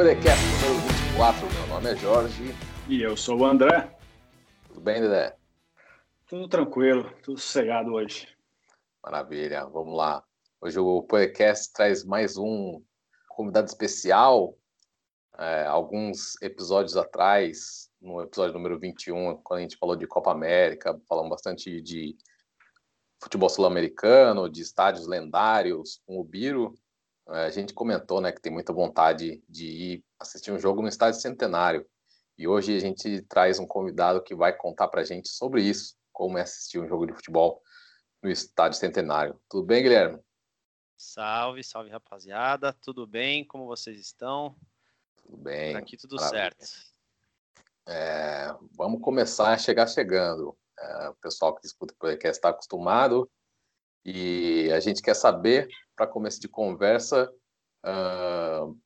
Podcast número 24. Meu nome é Jorge. E eu sou o André. Tudo bem, Dedé? Tudo tranquilo, tudo sossegado hoje. Maravilha, vamos lá. Hoje o podcast traz mais um convidado especial. É, alguns episódios atrás, no episódio número 21, quando a gente falou de Copa América, falamos bastante de futebol sul-americano, de estádios lendários com o Biro. A gente comentou né, que tem muita vontade de ir assistir um jogo no estádio centenário. E hoje a gente traz um convidado que vai contar para a gente sobre isso, como é assistir um jogo de futebol no estádio centenário. Tudo bem, Guilherme? Salve, salve rapaziada, tudo bem? Como vocês estão? Tudo bem. Por aqui tudo maravilha. certo. É, vamos começar a chegar chegando. É, o pessoal que disputa o podcast está acostumado e a gente quer saber, para começo de conversa, uh,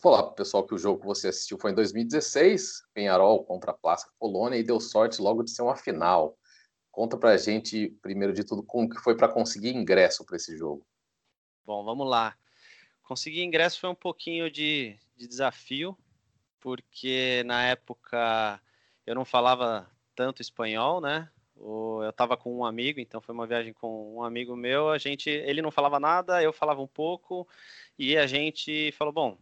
falar para o pessoal que o jogo que você assistiu foi em 2016, Penharol contra a Plaza Colônia, e deu sorte logo de ser uma final. Conta para a gente, primeiro de tudo, como que foi para conseguir ingresso para esse jogo. Bom, vamos lá. Conseguir ingresso foi um pouquinho de, de desafio, porque na época eu não falava tanto espanhol, né? Eu estava com um amigo, então foi uma viagem com um amigo meu. A gente, ele não falava nada, eu falava um pouco e a gente falou: bom,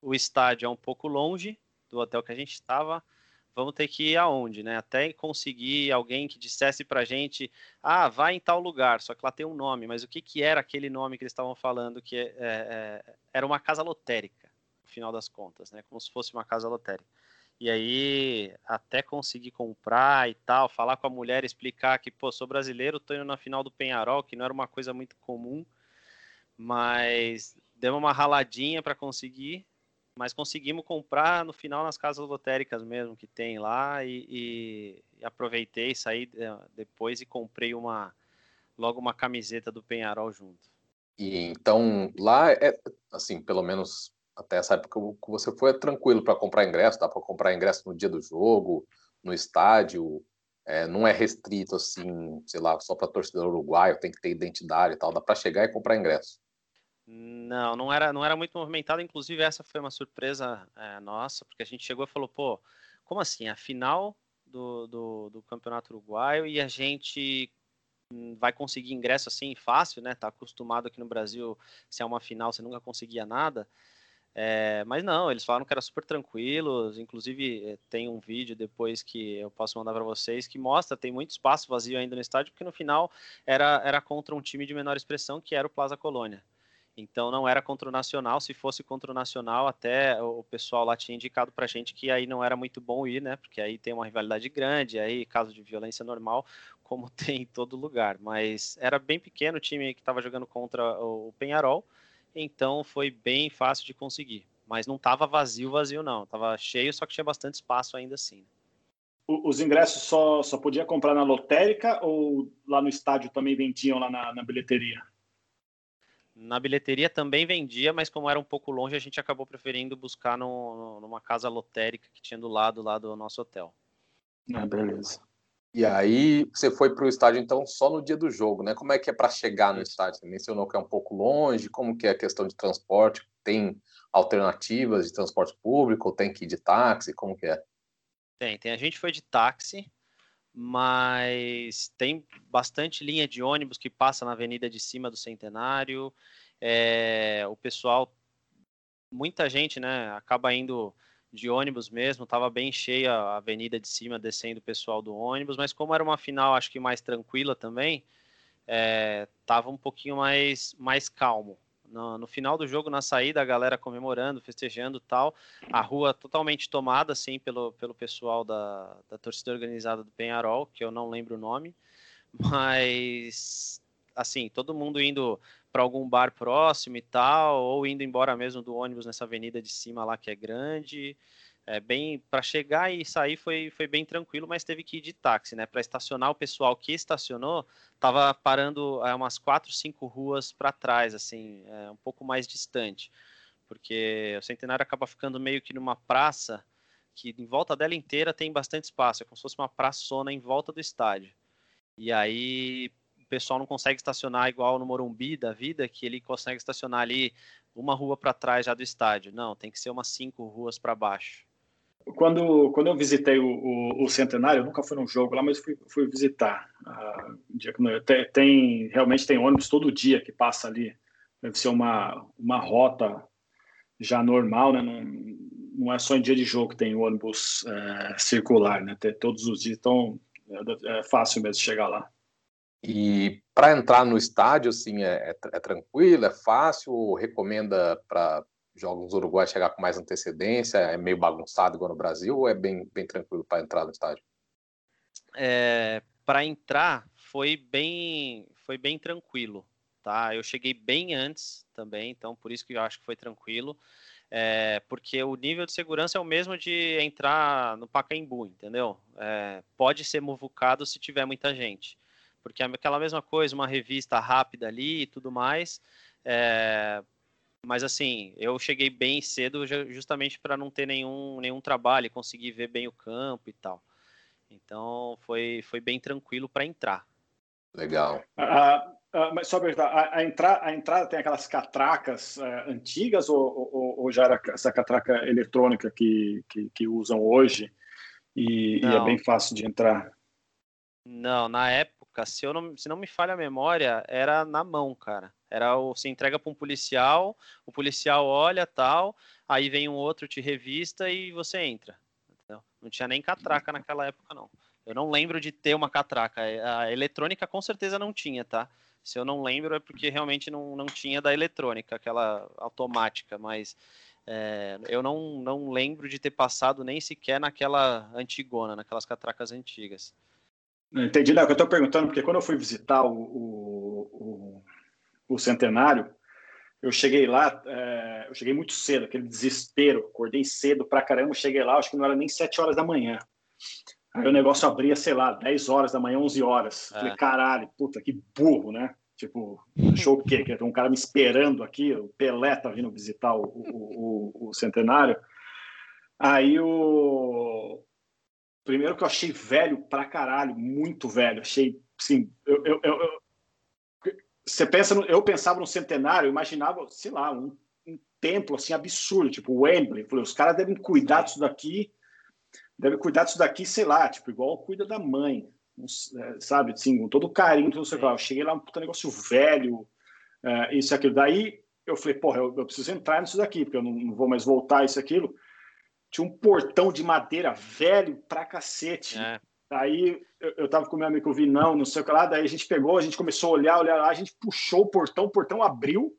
o estádio é um pouco longe do hotel que a gente estava. Vamos ter que ir aonde, né? Até conseguir alguém que dissesse pra gente, ah, vai em tal lugar, só que lá tem um nome, mas o que, que era aquele nome que eles estavam falando, que é, é, era uma casa lotérica, no final das contas, né? Como se fosse uma casa lotérica. E aí, até conseguir comprar e tal, falar com a mulher, explicar que, pô, sou brasileiro, tô indo na final do Penharol, que não era uma coisa muito comum, mas deu uma raladinha para conseguir, mas conseguimos comprar no final nas casas lotéricas mesmo que tem lá e, e, aproveitei, saí eh, depois e comprei uma logo uma camiseta do Penharol junto. E então lá é assim, pelo menos até essa época que você foi, tranquilo para comprar ingresso, dá para comprar ingresso no dia do jogo, no estádio, é, não é restrito assim, sei lá, só para torcedor uruguaio, tem que ter identidade e tal, dá para chegar e comprar ingresso. Não, não era, não era muito movimentado, inclusive essa foi uma surpresa é, nossa, porque a gente chegou e falou, pô, como assim, a final do, do, do campeonato uruguaio e a gente hum, vai conseguir ingresso assim fácil, né? Tá acostumado aqui no Brasil, se é uma final, você nunca conseguia nada. É, mas não, eles falaram que era super tranquilos. Inclusive, eh, tem um vídeo depois que eu posso mandar para vocês que mostra, tem muito espaço vazio ainda no estádio, porque no final era, era contra um time de menor expressão, que era o Plaza Colônia. Então não era contra o Nacional. Se fosse contra o Nacional, até o pessoal lá tinha indicado pra gente que aí não era muito bom ir, né? Porque aí tem uma rivalidade grande, aí caso de violência normal, como tem em todo lugar. Mas era bem pequeno o time que estava jogando contra o Penharol então foi bem fácil de conseguir. Mas não estava vazio, vazio não. Estava cheio, só que tinha bastante espaço ainda assim. Os ingressos só, só podia comprar na lotérica ou lá no estádio também vendiam lá na, na bilheteria? Na bilheteria também vendia, mas como era um pouco longe, a gente acabou preferindo buscar no, no, numa casa lotérica que tinha do lado lá do nosso hotel. Ah, beleza. E aí você foi para o estádio então só no dia do jogo, né? Como é que é para chegar no estádio? Você mencionou que é um pouco longe. Como que é a questão de transporte? Tem alternativas de transporte público? Tem que ir de táxi? Como que é? Tem, tem. A gente foi de táxi, mas tem bastante linha de ônibus que passa na avenida de cima do Centenário. É, o pessoal, muita gente, né? Acaba indo de ônibus mesmo, estava bem cheia a avenida de cima, descendo o pessoal do ônibus, mas como era uma final, acho que mais tranquila também, estava é, um pouquinho mais, mais calmo. No, no, final do jogo, na saída, a galera comemorando, festejando tal, a rua totalmente tomada, assim, pelo, pelo pessoal da, da torcida organizada do Penharol, que eu não lembro o nome, mas, assim, todo mundo indo para algum bar próximo e tal, ou indo embora mesmo do ônibus nessa avenida de cima lá que é grande. É bem para chegar e sair foi, foi bem tranquilo, mas teve que ir de táxi, né? Para estacionar o pessoal que estacionou estava parando é, umas quatro, cinco ruas para trás, assim, é, um pouco mais distante, porque o Centenário acaba ficando meio que numa praça que em volta dela inteira tem bastante espaço, é como se fosse uma praçona em volta do estádio. E aí pessoal não consegue estacionar igual no Morumbi da vida, que ele consegue estacionar ali uma rua para trás já do estádio. Não, tem que ser umas cinco ruas para baixo. Quando, quando eu visitei o, o, o, Centenário, eu nunca fui num jogo lá, mas fui, fui visitar. Que tem, tem, realmente tem ônibus todo dia que passa ali. Deve ser uma, uma rota já normal, né? Não, não é só em dia de jogo que tem ônibus é, circular, né? Tem, todos os dias, então é, é fácil mesmo chegar lá. E para entrar no estádio, assim, é, é, é, tranquilo, é fácil? Recomenda para jogos do Uruguai chegar com mais antecedência? É meio bagunçado igual no Brasil ou é bem, bem tranquilo para entrar no estádio? É, para entrar foi bem, foi bem tranquilo, tá? Eu cheguei bem antes também, então por isso que eu acho que foi tranquilo. É, porque o nível de segurança é o mesmo de entrar no Pacaembu, entendeu? É, pode ser muvucado se tiver muita gente porque é aquela mesma coisa, uma revista rápida ali e tudo mais. É, mas assim, eu cheguei bem cedo justamente para não ter nenhum, nenhum trabalho, conseguir ver bem o campo e tal. Então foi, foi bem tranquilo para entrar. Legal. Ah, ah, mas só a, a, entrada, a entrada tem aquelas catracas uh, antigas ou, ou, ou, já era essa catraca eletrônica que, que, que usam hoje e, e, é bem fácil de entrar? Não, na época época, se, eu não, se não me falha a memória, era na mão, cara. Era o, você entrega para um policial, o policial olha tal, aí vem um outro, te revista e você entra. Entendeu? Não tinha nem catraca naquela época, não. Eu não lembro de ter uma catraca. É, a eletrônica com certeza não tinha, tá? Se eu não lembro é porque realmente não, não tinha da eletrônica, aquela automática, mas é, eu não, não lembro de ter passado nem sequer naquela antigona, naquelas catracas antigas. Entendi, não, que eu estou perguntando, porque quando eu fui visitar o, o, o, o Centenário, eu cheguei lá, é, eu cheguei muito cedo, aquele desespero, acordei cedo pra caramba, cheguei lá, acho que não era nem 7 horas da manhã. Aí o negócio abria, sei lá, 10 horas da manhã, 11 horas. É. Falei, caralho, puta, que burro, né? Tipo, achou o quê? Que tem um cara me esperando aqui, o Pelé tá vindo visitar o, o, o, o Centenário. Aí o, Primeiro que eu achei velho pra caralho, muito velho. Achei, assim, eu, eu, eu, você pensa, no, eu pensava no centenário, imaginava, sei lá, um, um templo assim absurdo, tipo Wembley. Falei, os caras devem cuidar disso daqui, devem cuidar disso daqui, sei lá, tipo igual cuida da mãe, é, sabe? Assim, com todo carinho, tudo sei lá. Eu cheguei lá, um puta negócio velho, é, isso e aquilo. Daí eu falei, porra, eu, eu, preciso entrar nisso daqui, porque eu não, não vou mais voltar isso aquilo tinha um portão de madeira velho pra cacete. É. Aí eu, eu tava com meu amigo Vinão, não sei o que lá, daí a gente pegou, a gente começou a olhar, olhar lá, a gente puxou o portão, o portão abriu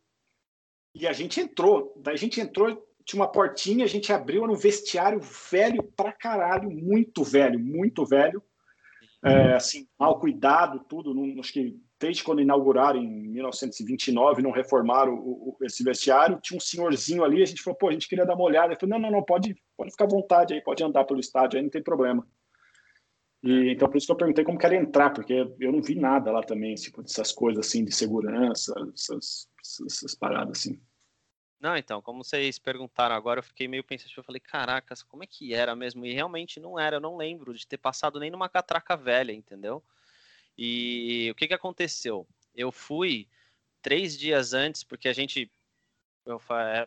e a gente entrou. Daí a gente entrou, tinha uma portinha, a gente abriu, era um vestiário velho pra caralho, muito velho, muito velho. É, assim, mal cuidado, tudo. Não, acho que desde quando inauguraram em 1929, não reformaram o, o, esse vestiário, tinha um senhorzinho ali, a gente falou, pô, a gente queria dar uma olhada. Ele falou, não, não, não, pode, pode ficar à vontade aí, pode andar pelo estádio, aí não tem problema. E, então, por isso que eu perguntei como quer entrar, porque eu não vi nada lá também, tipo, dessas coisas assim, de segurança, essas, essas paradas assim. Não, então, como vocês perguntaram agora, eu fiquei meio pensativo. Eu falei, caracas, como é que era mesmo? E realmente não era, eu não lembro de ter passado nem numa catraca velha, entendeu? E o que, que aconteceu? Eu fui três dias antes, porque a gente eu, é,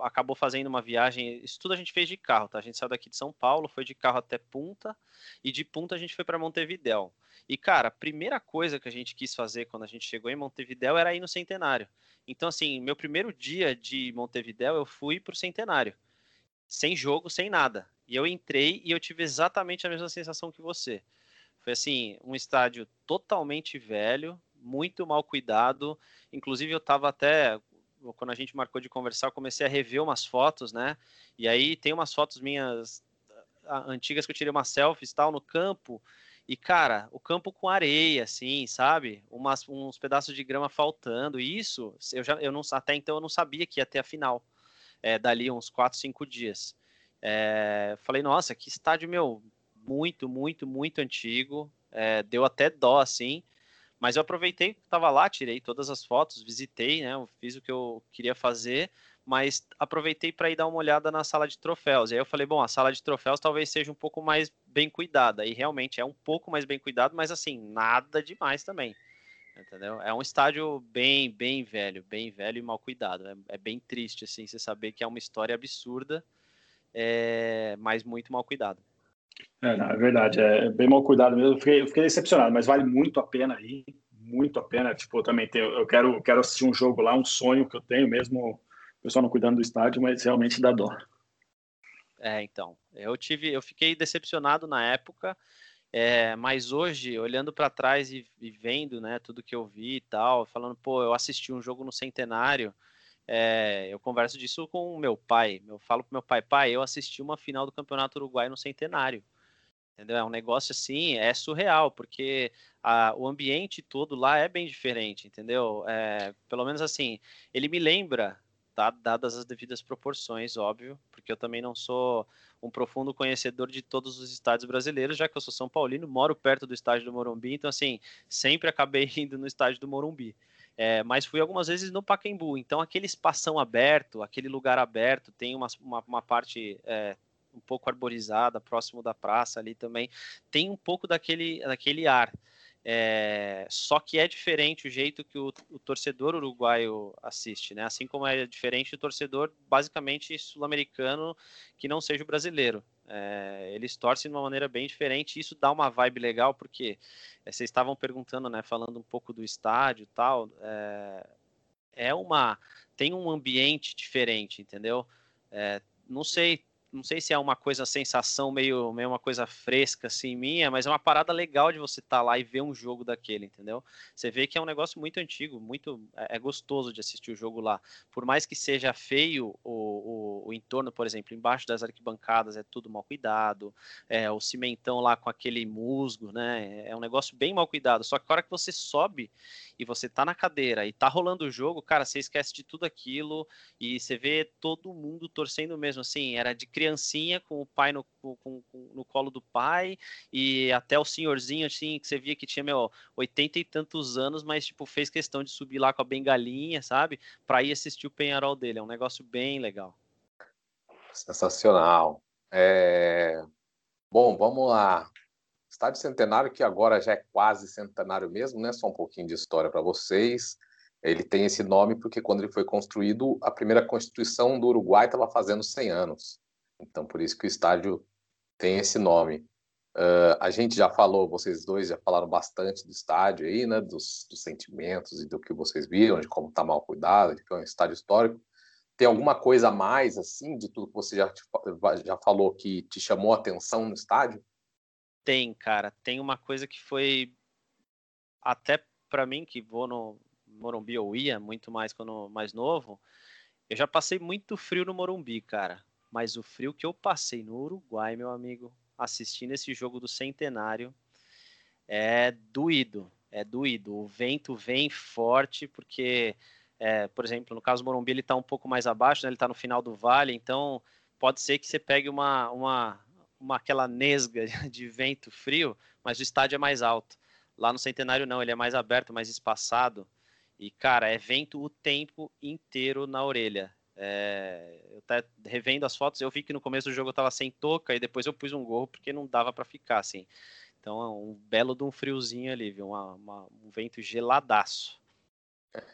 acabou fazendo uma viagem. Isso tudo a gente fez de carro, tá? A gente saiu daqui de São Paulo, foi de carro até Punta, e de Punta a gente foi para Montevidéu. E, cara, a primeira coisa que a gente quis fazer quando a gente chegou em Montevidéu era ir no Centenário. Então, assim, meu primeiro dia de Montevidéu, eu fui pro Centenário. Sem jogo, sem nada. E eu entrei e eu tive exatamente a mesma sensação que você. Foi, assim, um estádio totalmente velho, muito mal cuidado. Inclusive, eu tava até quando a gente marcou de conversar, eu comecei a rever umas fotos, né? E aí tem umas fotos minhas antigas que eu tirei uma selfie tal no campo e, cara, o campo com areia, assim, sabe? Umas, uns pedaços de grama faltando. E isso, eu já, eu não, até então eu não sabia que ia ter a final. É, dali uns 4, 5 dias. É, falei, nossa, que estádio, meu, muito, muito, muito antigo. É, deu até dó, assim. Mas eu aproveitei, estava lá, tirei todas as fotos, visitei, né? Fiz o que eu queria fazer mas aproveitei para ir dar uma olhada na sala de troféus. E aí eu falei, bom, a sala de troféus talvez seja um pouco mais bem cuidada. E realmente é um pouco mais bem cuidado, mas assim, nada demais também. Entendeu? É um estádio bem, bem velho, bem velho e mal cuidado. É, é bem triste, assim, você saber que é uma história absurda, é, mas muito mal cuidado. É, não, é verdade, é bem mal cuidado mesmo. Eu fiquei, eu fiquei, decepcionado, mas vale muito a pena aí, muito a pena. Tipo, eu também tenho, eu quero, quero assistir um jogo lá, um sonho que eu tenho mesmo, o pessoal não cuidando do estádio, mas realmente dá dó. É, então, eu tive, eu fiquei decepcionado na época. É, mas hoje, olhando para trás e, e, vendo né, tudo que eu vi e tal, falando, pô, eu assisti um jogo no centenário, é, eu converso disso com meu pai. Eu falo pro meu pai, pai, eu assisti uma final do Campeonato Uruguai no centenário. Entendeu? É um negócio assim, é surreal, porque a, o ambiente todo lá é bem diferente, entendeu? É, pelo menos assim, ele me lembra tá? Dadas as devidas proporções, óbvio, porque eu também não sou um profundo conhecedor de todos os estádios brasileiros, já que eu sou São Paulino, moro perto do estádio do Morumbi, então assim, sempre acabei indo no estádio do Morumbi. É, mas fui algumas vezes no Pacaembu, então aquele espação aberto, aquele lugar aberto, tem uma, uma, uma parte é, um pouco arborizada, próximo da praça ali também, tem um pouco daquele, daquele ar. É, só que é diferente o jeito que o, o, torcedor uruguaio assiste, né? Assim como é diferente o torcedor basicamente sul-americano que não seja o brasileiro. É, eles torcem de uma maneira bem diferente. Isso dá uma vibe legal porque é, vocês estavam perguntando, né? Falando um pouco do estádio, tal. É, é uma tem um ambiente diferente, entendeu? É, não sei não sei se é uma coisa, sensação meio, meio uma coisa fresca assim minha, mas é uma parada legal de você estar tá lá e ver um jogo daquele, entendeu? Você vê que é um negócio muito antigo, muito é, é gostoso de assistir o jogo lá. Por mais que seja feio o, o, o, entorno, por exemplo, embaixo das arquibancadas é tudo mal cuidado, é o cimentão lá com aquele musgo, né? É um negócio bem mal cuidado. Só que a hora que você sobe e você tá na cadeira e tá rolando o jogo, cara, você esquece de tudo aquilo e você vê todo mundo torcendo mesmo, assim, era de criancinha com o pai no, com, com, no colo do pai e até o senhorzinho, assim, que você via que tinha, meu, oitenta e tantos anos, mas, tipo, fez questão de subir lá com a bengalinha, sabe? Pra ir assistir o Penharol dele. É um negócio bem legal. Sensacional. É... Bom, vamos lá. Estádio Centenário, que agora já é quase centenário mesmo, né? Só um pouquinho de história para vocês. Ele tem esse nome porque quando ele foi construído, a primeira Constituição do Uruguai estava fazendo 100 anos. Então, por isso que o estádio tem esse nome. Uh, a gente já falou, vocês dois já falaram bastante do estádio aí, né? Dos, dos sentimentos e do que vocês viram, de como está mal cuidado, de que é um estádio histórico. Tem alguma coisa a mais, assim, de tudo que você já, já falou que te chamou a atenção no estádio? Tem, cara. Tem uma coisa que foi até para mim que vou no Morumbi ou ia muito mais quando mais novo. Eu já passei muito frio no Morumbi, cara. Mas o frio que eu passei no Uruguai, meu amigo, assistindo esse jogo do Centenário, é doído. É doído. O vento vem forte, porque, é, por exemplo, no caso do Morumbi, ele está um pouco mais abaixo, né? ele está no final do vale, então pode ser que você pegue uma, uma, uma aquela nesga de vento frio, mas o estádio é mais alto. Lá no Centenário não, ele é mais aberto, mais espaçado. E, cara, é vento o tempo inteiro na orelha. É, eu tá revendo as fotos, eu vi que no começo do jogo eu tava sem touca e depois eu pus um gorro porque não dava para ficar assim. Então é um belo de um friozinho ali, viu? Uma, uma, um vento geladaço.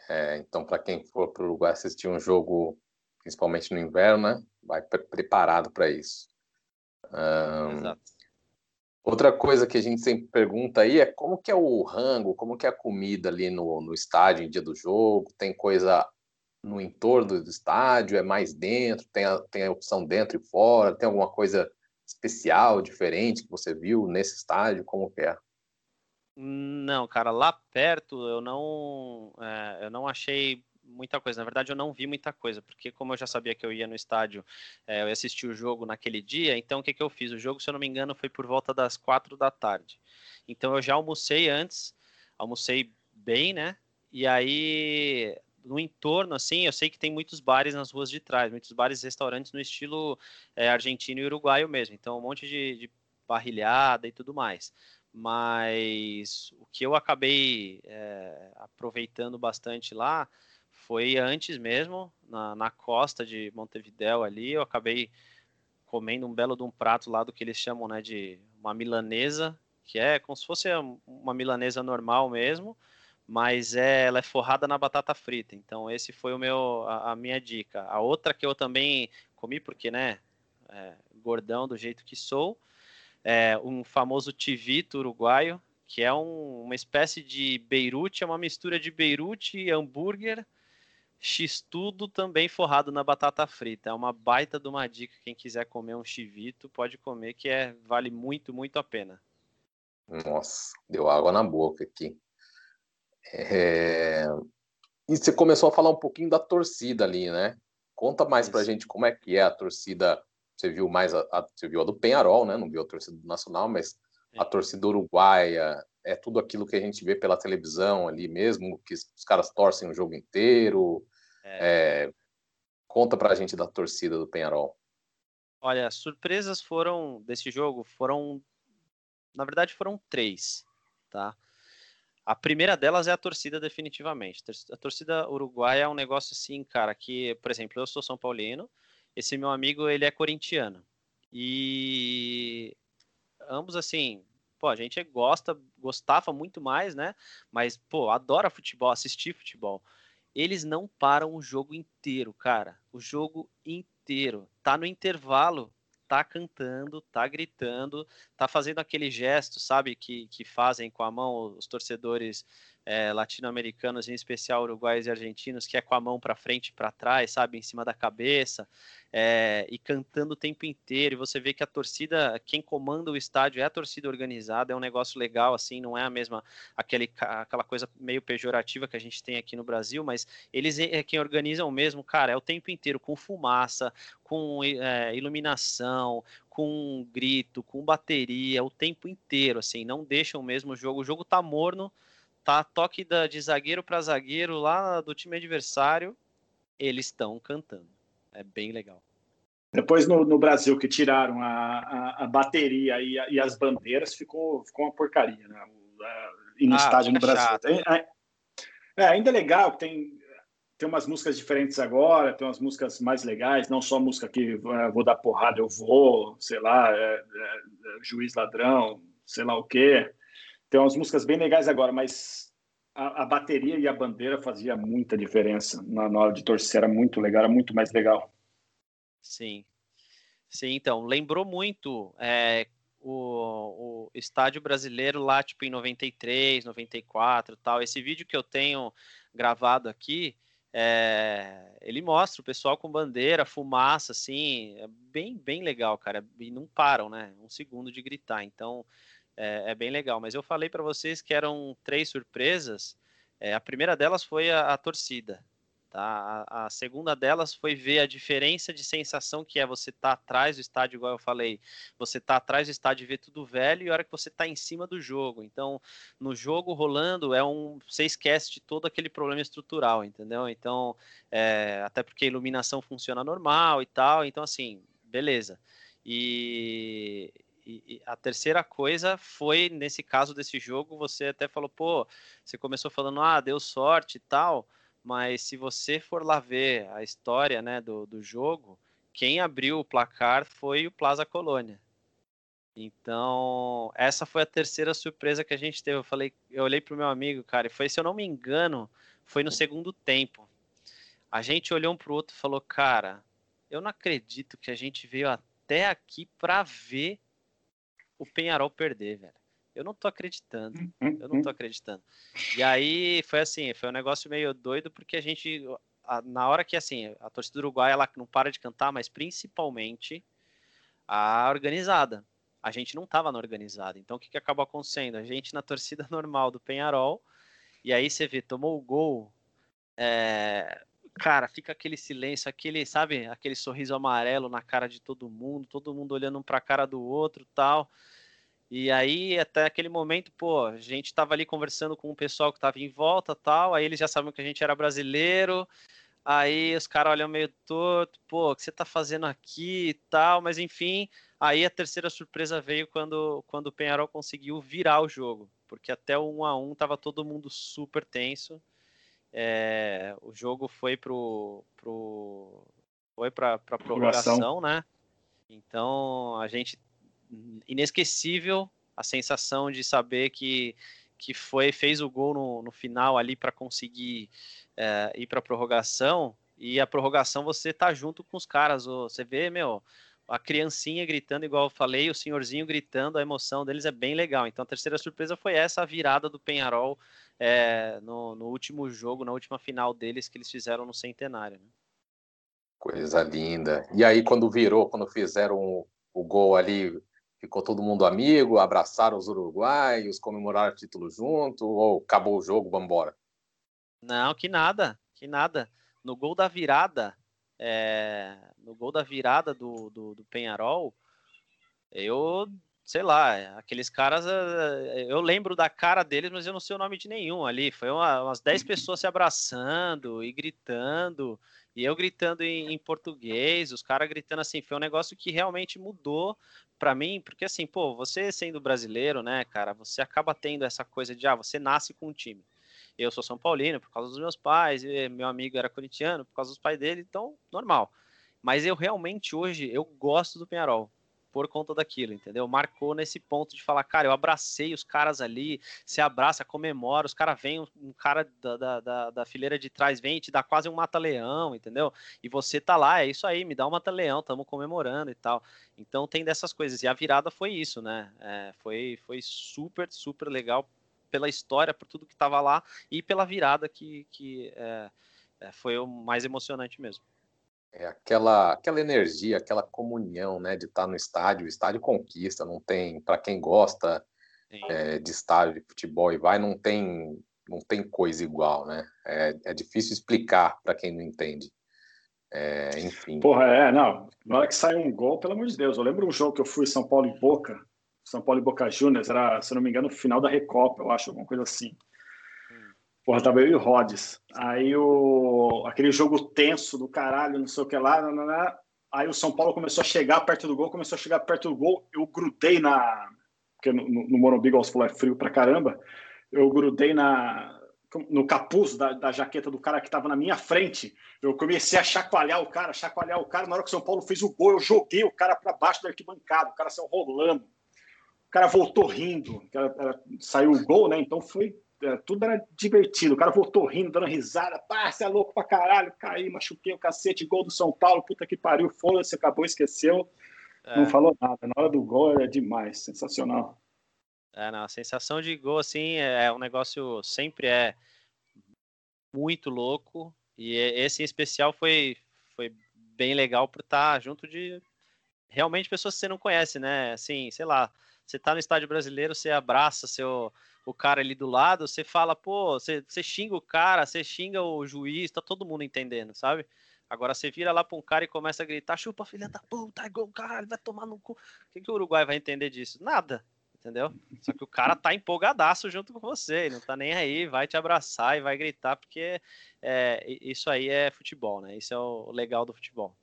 É, então, para quem for para o Uruguai assistir um jogo, principalmente no inverno, né? Vai preparado para isso. Um, Exato. Outra coisa que a gente sempre pergunta aí é como que é o rango, como que é a comida ali no, no estádio em dia do jogo? Tem coisa no entorno do estádio? É mais dentro? Tem a, tem a opção dentro e fora? Tem alguma coisa especial, diferente que você viu nesse estádio? Como que é? Não, cara, lá perto eu não, é, eu não achei muita coisa. Na verdade, eu não vi muita coisa, porque como eu já sabia que eu ia no estádio, é, eu ia assistir o jogo naquele dia, então o que, que eu fiz? O jogo, se eu não me engano, foi por volta das quatro da tarde. Então eu já almocei antes, almocei bem, né? E aí no entorno, assim, eu sei que tem muitos bares nas ruas de trás, muitos bares e restaurantes no estilo é, argentino e uruguaio mesmo. Então, um monte de, de barrilhada e tudo mais. Mas o que eu acabei é, aproveitando bastante lá foi antes mesmo, na, na costa de Montevidéu ali, eu acabei comendo um belo de um prato lá do que eles chamam né, de uma milanesa, que é como se fosse uma milanesa normal mesmo, mas é, ela é forrada na batata frita. Então esse foi o meu a, a minha dica. A outra que eu também comi porque, né, é, gordão do jeito que sou, é um famoso tivito uruguaio, que é um, uma espécie de beirute, é uma mistura de beirute e hambúrguer, x-tudo também forrado na batata frita. É uma baita de uma dica, quem quiser comer um chivito, pode comer, que é vale muito, muito a pena. Nossa, deu água na boca aqui. É... E você começou a falar um pouquinho da torcida ali, né? Conta mais Isso. pra gente como é que é a torcida. Você viu mais a, a, você viu a do Penharol, né? Não viu a torcida do Nacional, mas a torcida uruguaia é tudo aquilo que a gente vê pela televisão ali mesmo, que os caras torcem o jogo inteiro. É. É... Conta pra gente da torcida do Penharol. Olha, surpresas foram desse jogo foram, na verdade, foram três, tá? A primeira delas é a torcida, definitivamente. A torcida uruguaia é um negócio assim, cara, que, por exemplo, eu sou São Paulino, esse meu amigo, ele é corintiano. E ambos, assim, pô, a gente gosta, gostava muito mais, né? Mas, pô, adora futebol, assistir futebol. Eles não param o jogo inteiro, cara. O jogo inteiro. Tá no intervalo, tá cantando, tá gritando, tá fazendo aquele gesto, sabe, que, que fazem com a mão os torcedores é, latino-americanos, em especial uruguaios e argentinos, que é com a mão para frente e para trás, sabe, em cima da cabeça, é, e cantando o tempo inteiro. E você vê que a torcida, quem comanda o estádio é a torcida organizada, é um negócio legal, assim, não é a mesma, aquele, aquela coisa meio pejorativa que a gente tem aqui no Brasil, mas eles é quem organizam mesmo, cara, é o tempo inteiro, com fumaça, com é, iluminação, com grito, com bateria, o tempo inteiro, assim, não deixam mesmo o jogo. O jogo tá morno, tá toque da, de zagueiro para zagueiro lá do time adversário, eles estão cantando. É bem legal. Depois no, no Brasil que tiraram a, a, a bateria e, a, e, as bandeiras, ficou, ficou uma porcaria, né? E no ah, estádio no Brasil. Tem, é, é, ainda é legal, tem, tem umas músicas diferentes agora, tem umas músicas mais legais, não só música que é, vou dar porrada, eu vou, sei lá, é, é, é juiz ladrão, sei lá o quê. Tem umas músicas bem legais agora, mas a, a bateria e a bandeira fazia muita diferença na, na, hora de torcer, era muito legal, era muito mais legal. Sim, sim, então, lembrou muito é, o, o estádio brasileiro lá, tipo, em 93, 94 tal. Esse vídeo que eu tenho gravado aqui, é, ele mostra o pessoal com bandeira, fumaça, assim, é bem, bem legal, cara. E não param, né? Um segundo de gritar. Então, é, é bem legal. Mas eu falei para vocês que eram três surpresas. É, a primeira delas foi a, a torcida. Tá? A, a, segunda delas foi ver a diferença de sensação que é você estar tá atrás do estádio, igual eu falei, você tá atrás do estádio e ver tudo velho, e a hora que você está em cima do jogo. Então, no jogo rolando, é um. Você esquece de todo aquele problema estrutural, entendeu? Então, é, até porque a iluminação funciona normal e tal. Então, assim, beleza. E, e, a terceira coisa foi, nesse caso desse jogo, você até falou, pô, você começou falando, ah, deu sorte e tal, mas se você for lá ver a história né, do, do jogo, quem abriu o placar foi o Plaza Colônia. Então, essa foi a terceira surpresa que a gente teve. Eu falei, eu olhei pro meu amigo, cara, e foi, se eu não me engano, foi no segundo tempo. A gente olhou um pro outro e falou, cara, eu não acredito que a gente veio até aqui para ver o Penharol perder, velho. Eu não tô acreditando. Eu não tô acreditando. E aí foi assim, foi um negócio meio doido, porque a gente, na hora que assim, a torcida do Uruguai ela não para de cantar, mas principalmente a organizada. A gente não tava na organizada. Então o que, que acabou acontecendo? A gente na torcida normal do Penharol, e aí você vê, tomou o gol. É, cara, fica aquele silêncio, aquele, sabe, aquele sorriso amarelo na cara de todo mundo, todo mundo olhando um para a cara do outro, tal. E aí, até aquele momento, pô, a gente tava ali conversando com o pessoal que tava em volta, tal, aí eles já sabiam que a gente era brasileiro. Aí os caras olham meio torto, pô, o que você tá fazendo aqui e tal, mas enfim, aí a terceira surpresa veio quando, quando o Penharol conseguiu virar o jogo, porque até o 1 a 1 tava todo mundo super tenso é, o jogo foi pro, pro foi para para prorrogação, né? Então a gente inesquecível a sensação de saber que que foi fez o gol no, no final ali para conseguir é, ir para prorrogação. E a prorrogação você tá junto com os caras. Você vê, meu, a criancinha gritando, igual eu falei, o senhorzinho gritando, a emoção deles é bem legal. Então a terceira surpresa foi essa, a virada do Penharol é, no, no, último jogo, na última final deles que eles fizeram no Centenário. Né? Coisa linda. E aí, quando virou, quando fizeram o, o gol ali, ficou todo mundo amigo, abraçaram os uruguaios, comemoraram o título junto, ou acabou o jogo, vamos embora? Não, que nada, que nada. No gol da virada, é, no gol da virada do, do, do Penharol, eu, sei lá, aqueles caras, é, eu lembro da cara deles, mas eu não sei o nome de nenhum ali. Foi uma, umas 10 pessoas se abraçando e gritando, e eu gritando em, em português, os caras gritando assim. Foi um negócio que realmente mudou para mim, porque assim, pô, você sendo brasileiro, né, cara, você acaba tendo essa coisa de, ah, você nasce com um time. Eu sou São Paulino por causa dos meus pais, meu amigo era corintiano por causa dos pais dele, então normal. Mas eu realmente hoje eu gosto do Penharol por conta daquilo, entendeu? Marcou nesse ponto de falar, cara, eu abracei os caras ali, se abraça, comemora, os caras vêm, um cara da, da, da, da, fileira de trás vem e te dá quase um mata-leão, entendeu? E você tá lá, é isso aí, me dá um mata-leão, estamos comemorando e tal. Então tem dessas coisas. E a virada foi isso, né? É, foi, foi super, super legal pela história, por tudo que estava lá e pela virada que, que é, é, foi o mais emocionante mesmo. É aquela, aquela energia, aquela comunhão, né, de estar no estádio, o estádio conquista, não tem, para quem gosta é, de estádio de futebol e vai, não tem, não tem coisa igual, né? É, é difícil explicar para quem não entende. É, enfim. Porra, é, não. Na hora que saiu um gol, pelo amor de Deus, eu lembro um jogo que eu fui São Paulo e Boca, são Paulo e Boca Juniors, era, se não me engano, final da Recopa, eu acho, alguma coisa assim. Porra, tava eu e o Rhodes. Aí o, aquele jogo tenso do caralho, não sei o que lá, aí o São Paulo começou a chegar perto do gol, começou a chegar perto do gol, eu grudei na. Porque no, no Morumbi, igual é frio pra caramba. Eu grudei na, no capuz da, da, jaqueta do cara que estava na minha frente. Eu comecei a chacoalhar o cara, chacoalhar o cara. Na hora que o São Paulo fez o gol, eu joguei o cara para baixo da arquibancada. O cara saiu rolando o cara voltou rindo, era, saiu o gol, né? Então foi. É, tudo era divertido. O cara voltou rindo, dando risada. Pá, você é louco pra caralho. Caí, machuquei o cacete. Gol do São Paulo, puta que pariu. Foda-se, acabou, esqueceu. É. Não falou nada. Na hora do gol é demais, sensacional. É, não, a sensação de gol, assim, é, é um negócio sempre é muito louco. E esse em especial foi, foi bem legal por estar junto de realmente pessoas que você não conhece, né? Assim, sei lá, você tá no estádio brasileiro, você abraça seu, o cara ali do lado, você fala, pô, você, você xinga o cara, você xinga o juiz, tá todo mundo entendendo, sabe? Agora você vira lá para um cara e começa a gritar, chupa filha da puta, é gol, caralho, vai tomar no cu. O que, que o Uruguai vai entender disso? Nada, entendeu? Só que o cara tá empolgadaço junto com você, não tá nem aí, vai te abraçar e vai gritar, porque é, isso aí é futebol, né? Isso é o legal do futebol.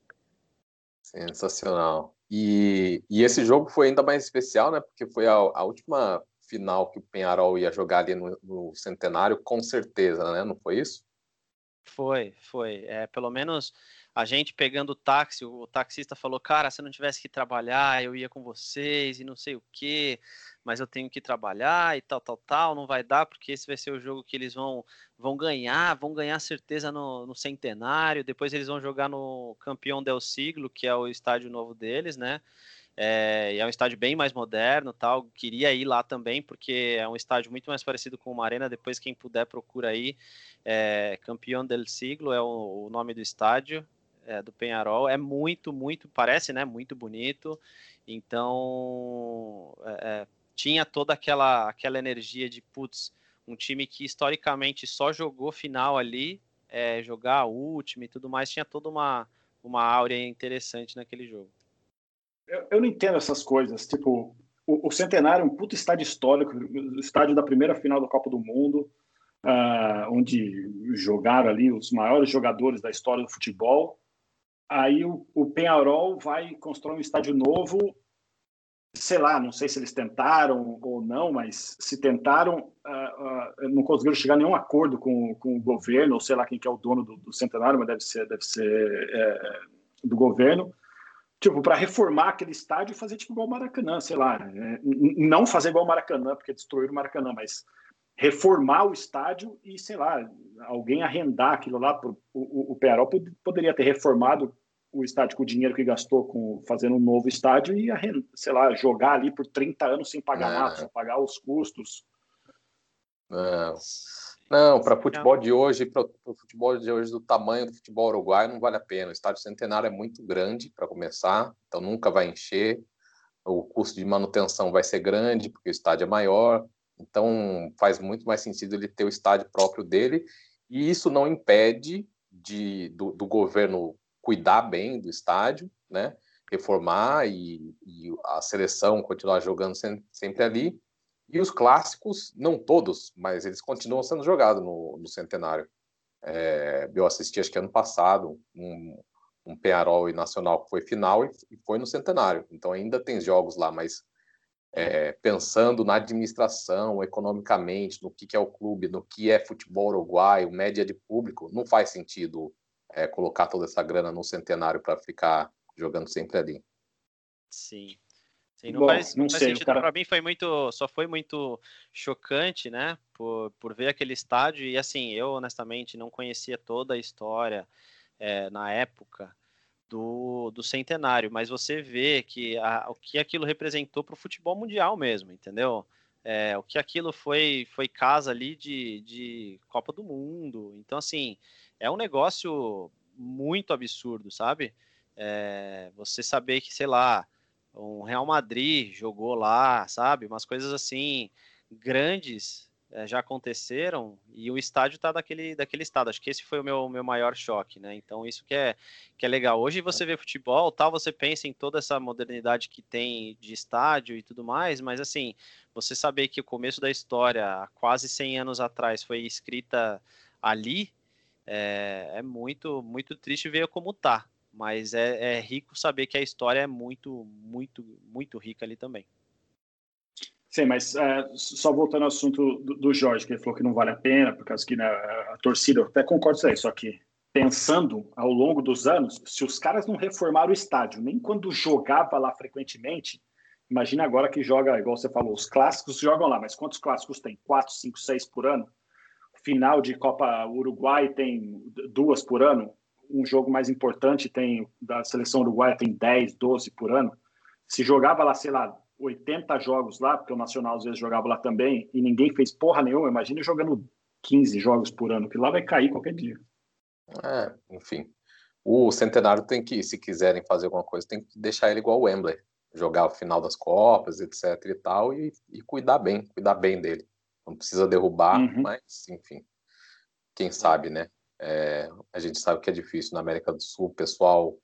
Sensacional. E, e esse jogo foi ainda mais especial, né? Porque foi a, a última final que o Penharol ia jogar ali no, no, Centenário, com certeza, né? Não foi isso? Foi, foi. É, pelo menos a gente pegando o táxi, o taxista falou, cara, se eu não tivesse que trabalhar, eu ia com vocês e não sei o quê mas eu tenho que trabalhar e tal, tal, tal, não vai dar, porque esse vai ser o jogo que eles vão, vão ganhar, vão ganhar certeza no, no centenário, depois eles vão jogar no Campeão del Siglo, que é o estádio novo deles, né? É, é um estádio bem mais moderno, tal. Queria ir lá também, porque é um estádio muito mais parecido com uma arena. Depois, quem puder, procura aí. É, Campeão del Siglo é o, o nome do estádio é, do Penharol. É muito, muito, parece, né? Muito bonito. Então, é, é tinha toda aquela, aquela energia de, putz, um time que historicamente só jogou final ali, é, jogar a última e tudo mais, tinha toda uma, uma áurea interessante naquele jogo. Eu, eu não entendo essas coisas, tipo, o, o, Centenário é um puto estádio histórico, estádio da primeira final da Copa do Mundo, uh, onde jogaram ali os maiores jogadores da história do futebol. Aí o, o Penharol vai construir um estádio novo. Sei lá, não sei se eles tentaram ou não, mas se tentaram, uh, uh, não conseguiram chegar a nenhum acordo com, com o governo, ou sei lá quem que é o dono do, do centenário, mas deve ser, deve ser é, do governo, tipo, para reformar aquele estádio e fazer tipo igual o Maracanã, sei lá, é, não fazer igual o Maracanã, porque destruíram o Maracanã, mas reformar o estádio e, sei lá, alguém arrendar aquilo lá. Pro, o, o Penharol poderia ter reformado o estádio com o dinheiro que gastou com fazendo um novo estádio e, sei lá, jogar ali por 30 anos sem pagar não. nada, pagar os custos. Não. Não, para futebol de hoje, para o futebol de hoje do tamanho do futebol uruguaio, não vale a pena. O estádio centenário é muito grande para começar, então nunca vai encher. O custo de manutenção vai ser grande, porque o estádio é maior. Então faz muito mais sentido ele ter o estádio próprio dele. E isso não impede de, do, do governo cuidar bem do estádio, né? reformar e, e a seleção continuar jogando sempre ali e os clássicos, não todos, mas eles continuam sendo jogados no, no Centenário. É, eu assisti, acho que ano passado, um, um e Nacional que foi final e, foi no Centenário. Então ainda tem jogos lá, mas é, pensando na administração, economicamente, no que, que, é o clube, no que é futebol uruguaio, média de público, não faz sentido é, colocar toda essa grana no Centenário para ficar jogando sempre ali. Sim. Sim, não Bom, faz, não, faz sei, sentido. Cara... Para mim foi muito, só foi muito chocante, né? Por, por ver aquele estádio e assim, eu honestamente não conhecia toda a história é, na época do, do centenário, mas você vê que a, o que aquilo representou para o futebol mundial mesmo, entendeu? É, o que aquilo foi foi casa ali de, de Copa do Mundo. Então, assim, é um negócio muito absurdo, sabe? É, você saber que, sei lá, um Real Madrid jogou lá, sabe? Umas coisas assim grandes é, já aconteceram e o estádio tá daquele, daquele estado. Acho que esse foi o meu, meu maior choque, né? Então isso que é, que é legal. Hoje você vê futebol, tal, você pensa em toda essa modernidade que tem de estádio e tudo mais, mas assim, você saber que o começo da história, quase 100 anos atrás, foi escrita ali, é, é muito, muito triste ver como tá mas é, é, rico saber que a história é muito, muito, muito rica ali também. Sim, mas é, só voltando ao assunto do, do, Jorge, que ele falou que não vale a pena, por causa que né, a torcida, eu até concordo com isso aí, só que pensando ao longo dos anos, se os caras não reformaram o estádio, nem quando jogava lá frequentemente, imagina agora que joga, igual você falou, os clássicos jogam lá, mas quantos clássicos tem? Quatro, cinco, seis por ano? Final de Copa Uruguai tem duas por ano? um jogo mais importante tem da seleção uruguaia tem 10, 12 por ano. Se jogava lá, sei lá, 80 jogos lá, porque o Nacional às vezes jogava lá também, e ninguém fez porra nenhuma, imagina jogando 15 jogos por ano, que lá vai cair qualquer dia. É, enfim. O Centenário tem que, se quiserem fazer alguma coisa, tem que deixar ele igual o Wembley, jogar o final das Copas, etc e tal, e, e cuidar bem, cuidar bem dele. Não precisa derrubar, uhum. mas, enfim, quem sabe, né? É, a gente sabe que é difícil na América do Sul, o pessoal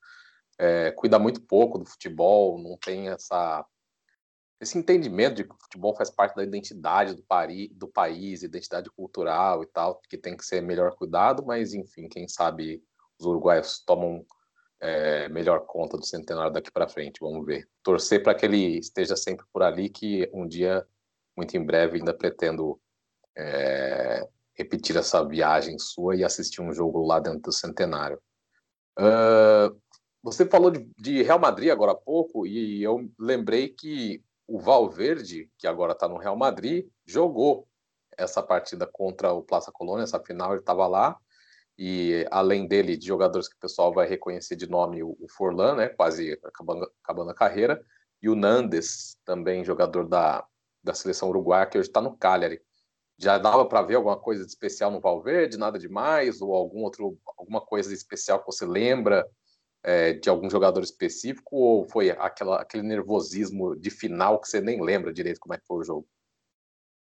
é, cuida muito pouco do futebol, não tem essa, esse entendimento de que o futebol faz parte da identidade do, pari, do país, identidade cultural e tal, que tem que ser melhor cuidado, mas enfim, quem sabe os uruguaios tomam é, melhor conta do centenário daqui para frente, vamos ver. Torcer para que ele esteja sempre por ali, que um dia, muito em breve, ainda pretendo é, repetir essa viagem sua e assistir um jogo lá dentro do Centenário. Uh, você falou de, de, Real Madrid agora há pouco e eu lembrei que o Valverde, que agora está no Real Madrid, jogou essa partida contra o Plaza Colônia, essa final ele estava lá. E além dele, de jogadores que o pessoal vai reconhecer de nome, o, Forlan, né, quase acabando, acabando a carreira, e o Nandes, também jogador da, da seleção uruguaia, que hoje está no Cagliari. Já dava para ver alguma coisa de especial no Valverde, nada demais, ou algum outro, alguma coisa especial que você lembra é, de algum jogador específico, ou foi aquela, aquele nervosismo de final que você nem lembra direito como é que foi o jogo?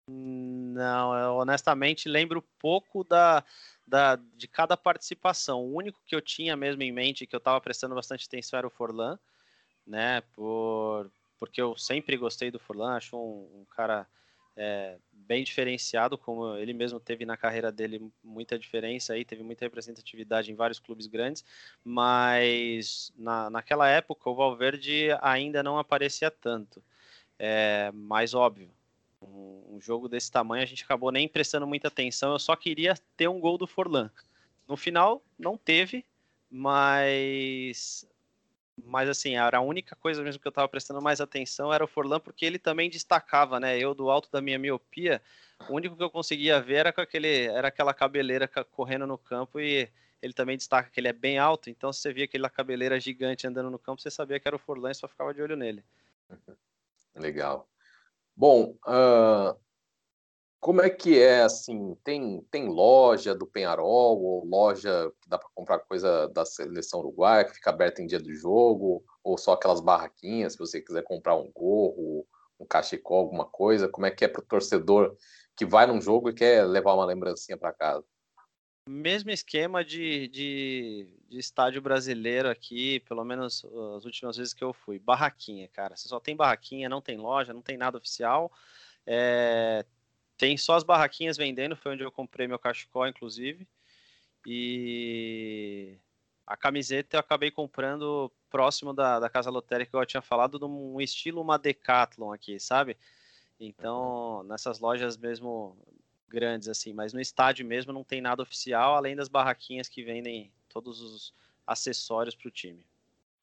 Não, eu honestamente lembro pouco da, da, de cada participação. O único que eu tinha mesmo em mente, que eu estava prestando bastante atenção, era o Forlan, né? Por, porque eu sempre gostei do Forlan, acho um, um cara é, bem diferenciado, como ele mesmo teve na carreira dele muita diferença aí, teve muita representatividade em vários clubes grandes, mas na, naquela época o Valverde ainda não aparecia tanto. É, mais óbvio, um, um, jogo desse tamanho a gente acabou nem prestando muita atenção, eu só queria ter um gol do Forlan. No final, não teve, mas mas assim, era a única coisa mesmo que eu estava prestando mais atenção era o Forlan, porque ele também destacava, né? Eu, do alto da minha miopia, o único que eu conseguia ver era, com aquele, era aquela cabeleira correndo no campo e ele também destaca que ele é bem alto, então se você via aquela cabeleira gigante andando no campo, você sabia que era o Forlan e só ficava de olho nele. Legal. Bom, uh, como é que é assim? Tem, tem loja do Penharol ou loja que dá para comprar coisa da seleção uruguaia que fica aberta em dia do jogo ou só aquelas barraquinhas se você quiser comprar um gorro, um cachecol, alguma coisa? Como é que é para o torcedor que vai num jogo e quer levar uma lembrancinha para casa? Mesmo esquema de, de, de, estádio brasileiro aqui, pelo menos as últimas vezes que eu fui. Barraquinha, cara. Você só tem barraquinha, não tem loja, não tem nada oficial. É, tem só as barraquinhas vendendo, foi onde eu comprei meu cachecol, inclusive. E a camiseta eu acabei comprando próximo da, da casa lotérica que eu tinha falado, num estilo uma Decathlon aqui, sabe? Então, nessas lojas mesmo grandes assim, mas no estádio mesmo não tem nada oficial, além das barraquinhas que vendem todos os acessórios para o time.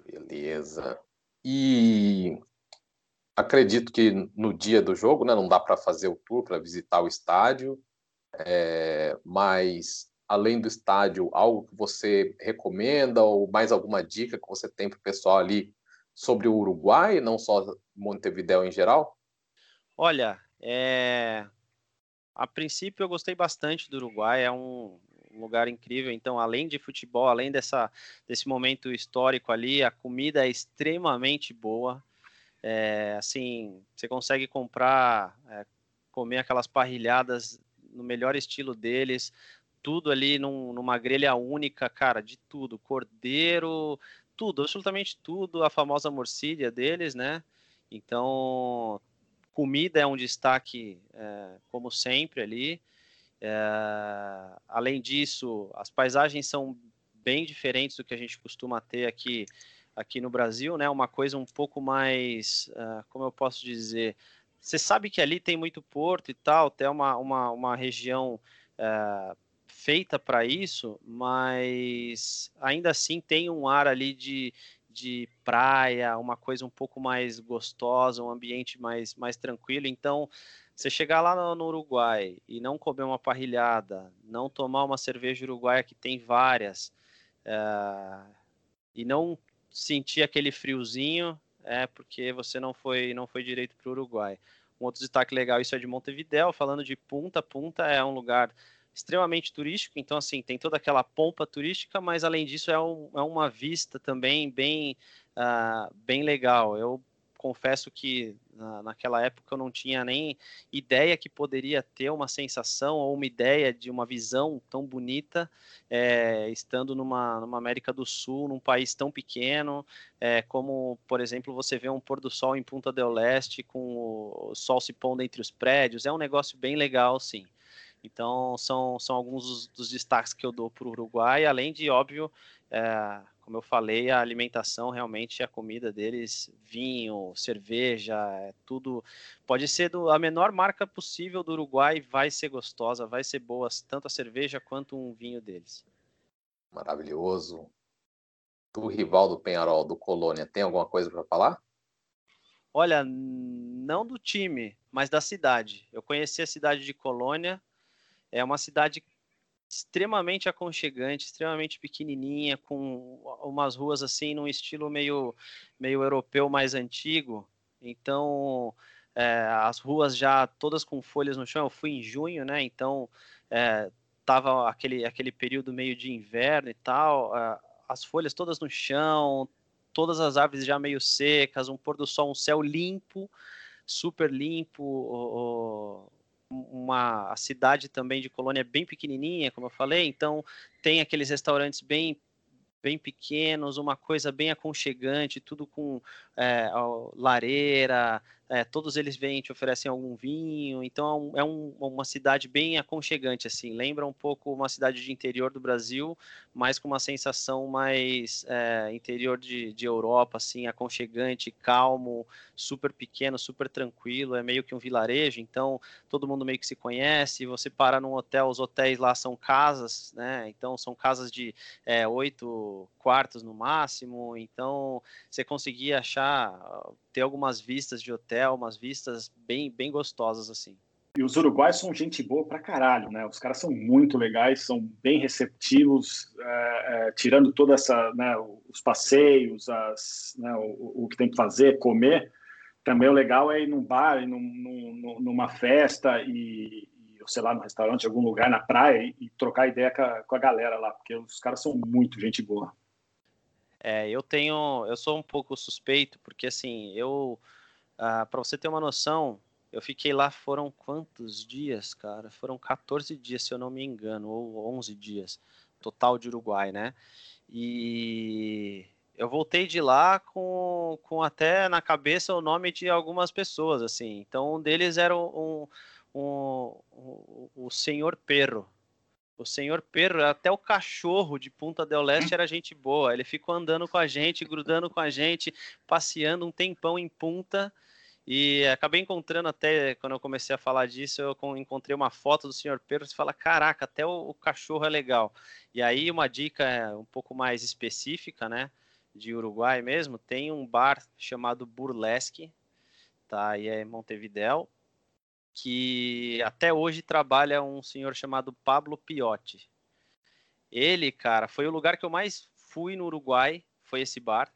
Beleza. E acredito que no dia do jogo, né, não dá para fazer o tour para visitar o estádio, é, mas além do estádio, algo que você recomenda ou mais alguma dica que você tem para o pessoal ali sobre o Uruguai, não só Montevideo em geral? Olha, é... a princípio eu gostei bastante do Uruguai, é um lugar incrível. Então, além de futebol, além dessa, desse momento histórico ali, a comida é extremamente boa. É, assim, você consegue comprar, é, comer aquelas parrilhadas no melhor estilo deles, tudo ali num, numa grelha única, cara, de tudo, cordeiro, tudo, absolutamente tudo, a famosa morcilha deles, né? Então, comida é um destaque, é, como sempre ali. É, além disso, as paisagens são bem diferentes do que a gente costuma ter aqui aqui no Brasil, né? Uma coisa um pouco mais, uh, como eu posso dizer, você sabe que ali tem muito porto e tal, tem uma, uma, uma região uh, feita para isso, mas ainda assim tem um ar ali de, de praia, uma coisa um pouco mais gostosa, um ambiente mais, mais tranquilo. Então, você chegar lá no, Uruguai e não comer uma parrilhada, não tomar uma cerveja uruguaia que tem várias, uh, e não sentir aquele friozinho é porque você não foi não foi direito para o Uruguai. Um outro destaque legal isso é de Montevideo, falando de Punta. Punta é um lugar extremamente turístico, então assim tem toda aquela pompa turística, mas além disso é, um, é uma vista também bem uh, bem legal. Eu confesso que na, naquela época eu não tinha nem ideia que poderia ter uma sensação ou uma ideia de uma visão tão bonita, é, estando numa, numa América do Sul, num país tão pequeno, é, como, por exemplo, você vê um pôr do sol em Punta del Este, com o sol se pondo entre os prédios, é um negócio bem legal, sim. Então, são, são alguns dos, dos destaques que eu dou para o Uruguai, além de, óbvio, é, como eu falei, a alimentação realmente, a comida deles, vinho, cerveja, é tudo. Pode ser do, a menor marca possível do Uruguai, vai ser gostosa, vai ser boa, tanto a cerveja quanto um vinho deles. Maravilhoso. Do rival do Penharol, do Colônia, tem alguma coisa para falar? Olha, não do time, mas da cidade. Eu conheci a cidade de Colônia. É uma cidade extremamente aconchegante, extremamente pequenininha, com umas ruas assim num estilo meio, meio europeu mais antigo. Então, é, as ruas já todas com folhas no chão. Eu fui em junho, né? Então, é, tava aquele, aquele período meio de inverno e tal. É, as folhas todas no chão, todas as árvores já meio secas, um pôr do sol, um céu limpo, super limpo. O, uma a cidade também de Colônia é bem pequenininha, como eu falei, então tem aqueles restaurantes bem bem pequenos, uma coisa bem aconchegante, tudo com é, lareira, é, todos eles vêm te oferecem algum vinho, então é, um, é uma cidade bem aconchegante, assim, lembra um pouco uma cidade de interior do Brasil, mas com uma sensação mais é, interior de, de Europa, assim, aconchegante, calmo, super pequeno, super tranquilo, é meio que um vilarejo, então todo mundo meio que se conhece, você para num hotel, os hotéis lá são casas, né, então são casas de é, oito quartos no máximo, então você conseguia achar, ter algumas vistas de hotel, umas vistas bem, bem gostosas, assim. E os uruguaios são gente boa pra caralho, né? Os caras são muito legais, são bem receptivos, é, é, tirando toda essa, né, os passeios, as, né, o, o, que tem que fazer, comer. Também o legal é ir num bar, ir num, num, numa festa e, e, sei lá, no restaurante, algum lugar na praia e, e trocar ideia com a, com a galera lá, porque os caras são muito gente boa. É, eu tenho, eu sou um pouco suspeito, porque assim, eu, ah, para você ter uma noção, eu fiquei lá, foram quantos dias, cara? Foram 14 dias, se eu não me engano, ou 11 dias, total de Uruguai, né? E eu voltei de lá com, com até na cabeça o nome de algumas pessoas, assim. Então, um deles era um, um, um, o Senhor Perro. O Senhor Perro, até o cachorro de Punta del Leste era gente boa. Ele ficou andando com a gente, grudando com a gente, passeando um tempão em Punta e acabei encontrando até, quando eu comecei a falar disso, eu encontrei uma foto do Sr. Pedro e fala, caraca, até o, o, cachorro é legal. E aí uma dica um pouco mais específica, né, de Uruguai mesmo, tem um bar chamado Burlesque, tá, e é Montevidéu, que até hoje trabalha um senhor chamado Pablo Piotti. Ele, cara, foi o lugar que eu mais fui no Uruguai, foi esse bar.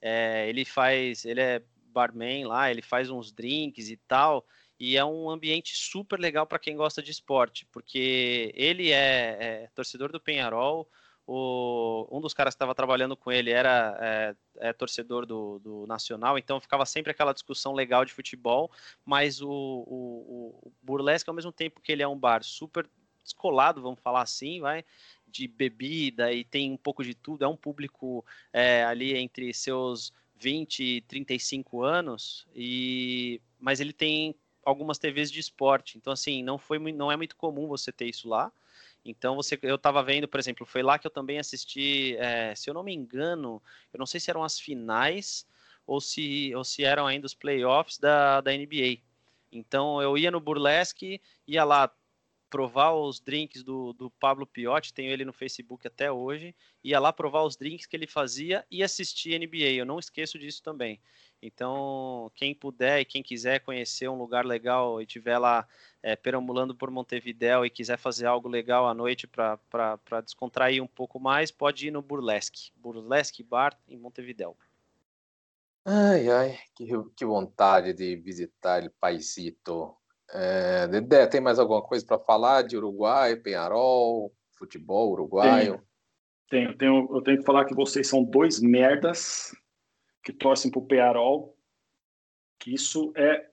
É, ele faz, ele é barman lá, ele faz uns drinks e tal, e é um ambiente super legal para quem gosta de esporte, porque ele é, é torcedor do Penharol, o, um dos caras que estava trabalhando com ele era é, é, torcedor do, do, Nacional, então ficava sempre aquela discussão legal de futebol, mas o, o, o Burlesque, ao mesmo tempo que ele é um bar super descolado, vamos falar assim, vai, de bebida e tem um pouco de tudo, é um público é, ali entre seus 20 e 35 anos, e mas ele tem algumas TVs de esporte. Então, assim, não, foi, não é muito comum você ter isso lá. Então, você, eu estava vendo, por exemplo, foi lá que eu também assisti, é, se eu não me engano, eu não sei se eram as finais ou se, ou se eram ainda os playoffs da, da NBA. Então, eu ia no Burlesque, ia lá provar os drinks do, do Pablo Piotti, tenho ele no Facebook até hoje, ia lá provar os drinks que ele fazia e assistir NBA, eu não esqueço disso também. Então, quem puder e quem quiser conhecer um lugar legal e tiver lá é, perambulando por Montevidéu e quiser fazer algo legal à noite para descontrair um pouco mais, pode ir no Burlesque, Burlesque Bar em Montevidéu. Ai, ai, que, que vontade de visitar o paisito. É, Dedé, tem mais alguma coisa para falar de Uruguai, Penharol, futebol uruguaio? Tenho, tenho, eu tenho que falar que vocês são dois merdas que torcem para o Penharol, que isso é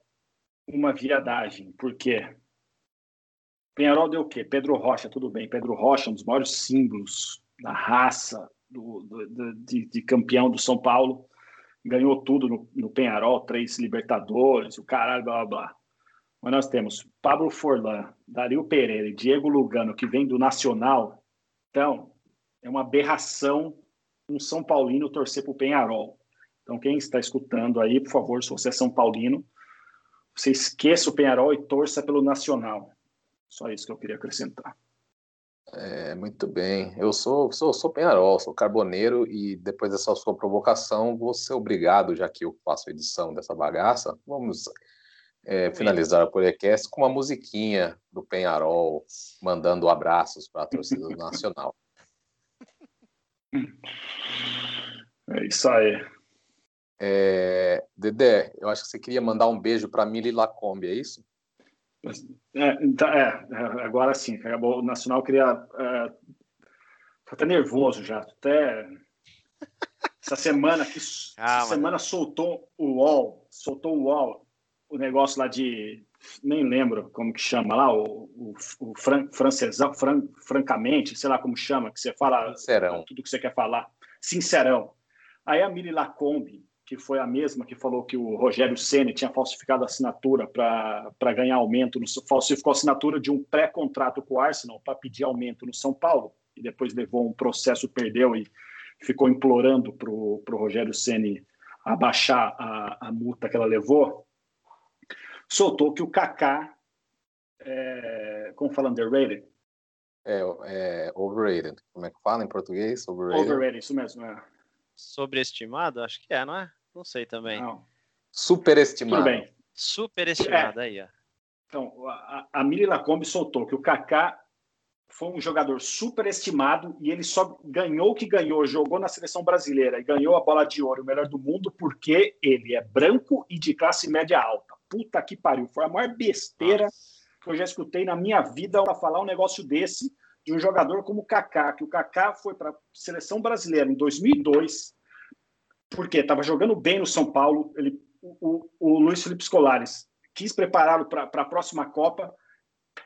uma viadagem, porque Penharol deu o quê? Pedro Rocha, tudo bem, Pedro Rocha, um dos maiores símbolos da raça do, do de, de, campeão do São Paulo, ganhou tudo no, no Penharol, três Libertadores, o caralho, blá blá blá. Mas nós temos Pablo Forlan, Dario Pereira e Diego Lugano, que vem do Nacional. Então, é uma aberração um São Paulino torcer para o Penharol. Então, quem está escutando aí, por favor, se você é São Paulino, você esqueça o Penharol e torça pelo Nacional. Só isso que eu queria acrescentar. É, muito bem. Eu sou, sou, sou Penharol, sou carboneiro e depois dessa sua provocação, vou ser obrigado, já que eu faço a edição dessa bagaça, vamos é, finalizar o podcast com uma musiquinha do Penharol, mandando abraços para a torcida do Nacional. É isso aí. É, Dedé, eu acho que você queria mandar um beijo para Mili Lacombe, é isso? É, então, é, agora sim, acabou. O Nacional queria. É, tô até nervoso já, até. Essa semana que ah, essa semana soltou o UOL, soltou o UOL o negócio lá de. Nem lembro como que chama lá, o, o, o fran, francesão, fran, francamente, sei lá como chama, que você fala Sincerão. tudo que você quer falar. Sincerão. Aí a Mili Lacombe que foi a mesma que falou que o Rogério Ceni tinha falsificado a assinatura para ganhar aumento, no, falsificou a assinatura de um pré-contrato com o Arsenal para pedir aumento no São Paulo, e depois levou um processo, perdeu e ficou implorando para o Rogério Ceni abaixar a, a multa que ela levou, soltou que o Kaká, é, como fala underrated? É, é, overrated. Como é que fala em português? Overrated. Overrated, isso mesmo. É. Sobreestimado? Acho que é, não é? Não sei também. Não. Superestimado. Tudo bem. Superestimado, é. aí, ó. Então, a, a Miri Lacombe soltou que o Kaká foi um jogador superestimado e ele só ganhou o que ganhou, jogou na seleção brasileira e ganhou a bola de ouro, o melhor do mundo, porque ele é branco e de classe média alta. Puta que pariu. Foi a maior besteira Nossa. que eu já escutei na minha vida para falar um negócio desse de um jogador como o Kaká, que o Kaká foi para a seleção brasileira em 2002, porque estava jogando bem no São Paulo. Ele, o, o, Luiz Felipe Scolares quis prepará-lo para a próxima Copa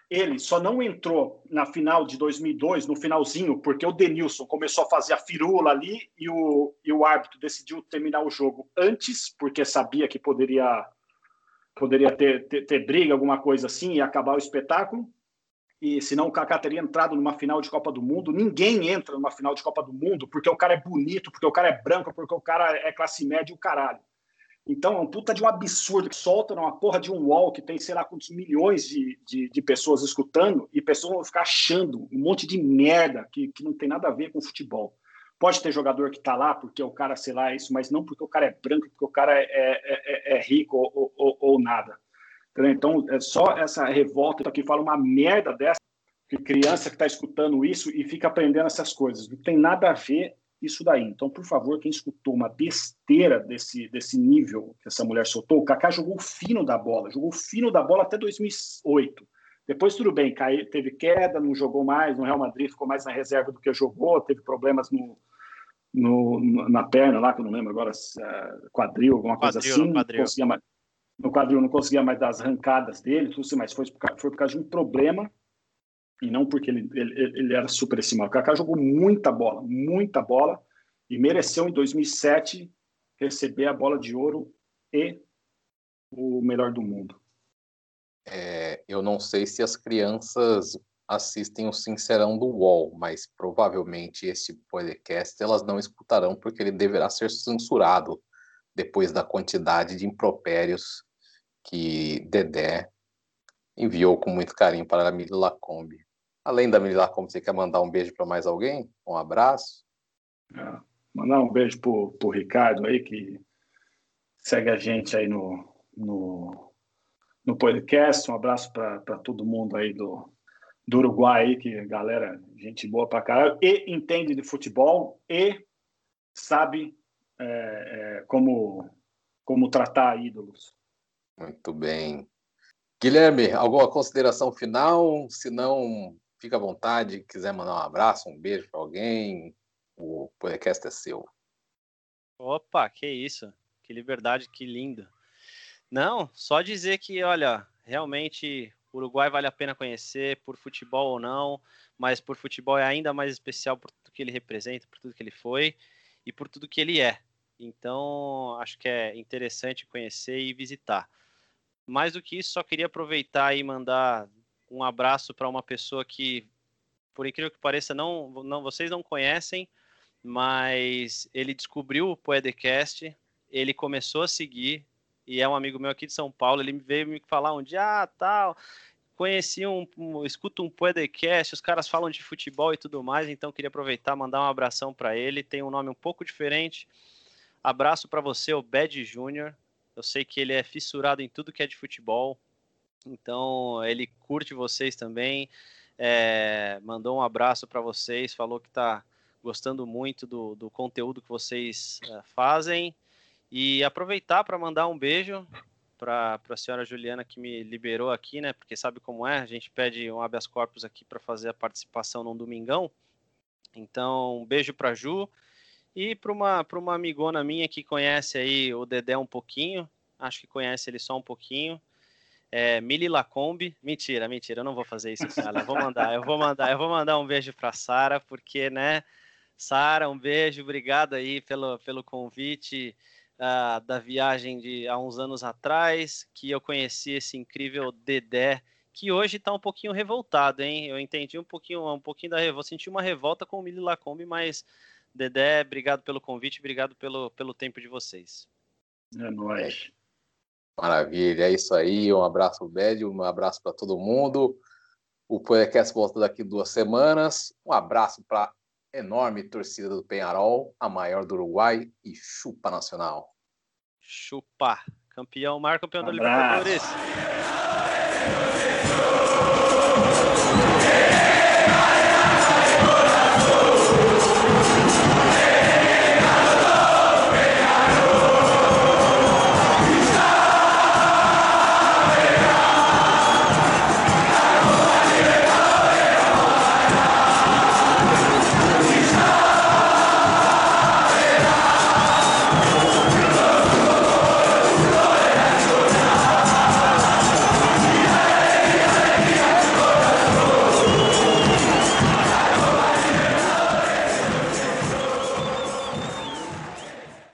ele só não entrou na final de 2002, no finalzinho, porque o Denilson começou a fazer a firula ali e o, e o árbitro decidiu terminar o jogo antes, porque sabia que poderia, poderia ter, ter, ter briga, alguma coisa assim, e acabar o espetáculo. E senão o Kaká teria entrado numa final de Copa do Mundo. Ninguém entra numa final de Copa do Mundo porque o cara é bonito, porque o cara é branco, porque o cara é classe média e o caralho. Então, é um puta de um absurdo que solta numa porra de um wall que tem, sei lá, quantos milhões de, de, de, pessoas escutando e pessoas vão ficar achando um monte de merda que, que não tem nada a ver com futebol. Pode ter jogador que tá lá porque o cara, sei lá, é isso, mas não porque o cara é branco, porque o cara é, é, é, é rico ou, ou, ou, nada. Então, é só essa revolta que fala uma merda dessa, que criança que está escutando isso e fica aprendendo essas coisas. Não tem nada a ver isso daí. Então, por favor, quem escutou uma besteira desse, desse nível que essa mulher soltou, o Kaká jogou fino da bola, jogou fino da bola até 2008. Depois, tudo bem, caiu, teve queda, não jogou mais, no Real Madrid ficou mais na reserva do que jogou, teve problemas no, no, na perna lá, que eu não lembro agora, uh, quadril, alguma coisa quadril, assim. No quadril. Mais, no quadril não conseguia mais dar as arrancadas dele, tudo assim, mas foi por, foi por causa de um problema e não porque ele, ele, ele era superestimado. O Kaká jogou muita bola, muita bola, e mereceu em 2007 receber a bola de ouro e o melhor do mundo. É, eu não sei se as crianças assistem o Sincerão do UOL, mas provavelmente esse podcast elas não escutarão porque ele deverá ser censurado depois da quantidade de impropérios que Dedé enviou com muito carinho para a Mila Lacombe. Além da Mila como você quer mandar um beijo para mais alguém? Um abraço? É, mandar um beijo para o Ricardo aí, que segue a gente aí no, no, no podcast. Um abraço para todo mundo aí do, do Uruguai aí, que galera, gente boa para caralho, e entende de futebol e sabe é, é, como, como tratar ídolos. Muito bem. Guilherme, alguma consideração final? Se não, Fica à vontade, quiser mandar um abraço, um beijo para alguém, o podcast é seu. Opa, que isso. Que liberdade, que lindo. Não, só dizer que, olha, realmente Uruguai vale a pena conhecer, por futebol ou não, mas por futebol é ainda mais especial por tudo que ele representa, por tudo que ele foi e por tudo que ele é. Então, acho que é interessante conhecer e visitar. Mais do que isso, só queria aproveitar e mandar um abraço para uma pessoa que, por incrível que pareça, não, não vocês não conhecem, mas ele descobriu o Poedcast, ele começou a seguir, e é um amigo meu aqui de São Paulo, ele veio me falar um dia, ah, tal, conheci um, um escuto um podcast, os caras falam de futebol e tudo mais, então queria aproveitar, mandar um abração para ele, tem um nome um pouco diferente, abraço para você, o Bad Júnior, eu sei que ele é fissurado em tudo que é de futebol, então, ele curte vocês também. É, mandou um abraço para vocês, falou que está gostando muito do, do, conteúdo que vocês é, fazem. E aproveitar para mandar um beijo para a senhora Juliana que me liberou aqui, né? Porque sabe como é, a gente pede um habeas corpus aqui para fazer a participação num domingão. Então, um beijo para Ju e para uma, uma amigona minha que conhece aí o Dedé um pouquinho, acho que conhece ele só um pouquinho é, Mili Lacombe. Mentira, mentira, eu não vou fazer isso ela. Eu vou mandar, eu vou mandar, eu vou mandar um beijo para Sara, porque, né, Sara, um beijo, obrigado aí pelo, pelo convite. uh, da viagem de há uns anos atrás, que eu conheci esse incrível Dedé, que hoje está um pouquinho revoltado, hein? Eu entendi um pouquinho, um pouquinho da revolta, senti uma revolta com o Mili Lacombe, mas Dedé, obrigado pelo convite, obrigado pelo, pelo tempo de vocês. É nóis. Maravilha, é isso aí. Um abraço, Bédio, um abraço para todo mundo. O podcast volta daqui duas semanas. Um abraço para a enorme torcida do Penharol, a maior do Uruguai, e chupa nacional. Chupa. Campeão, mar campeão um da Libertadores.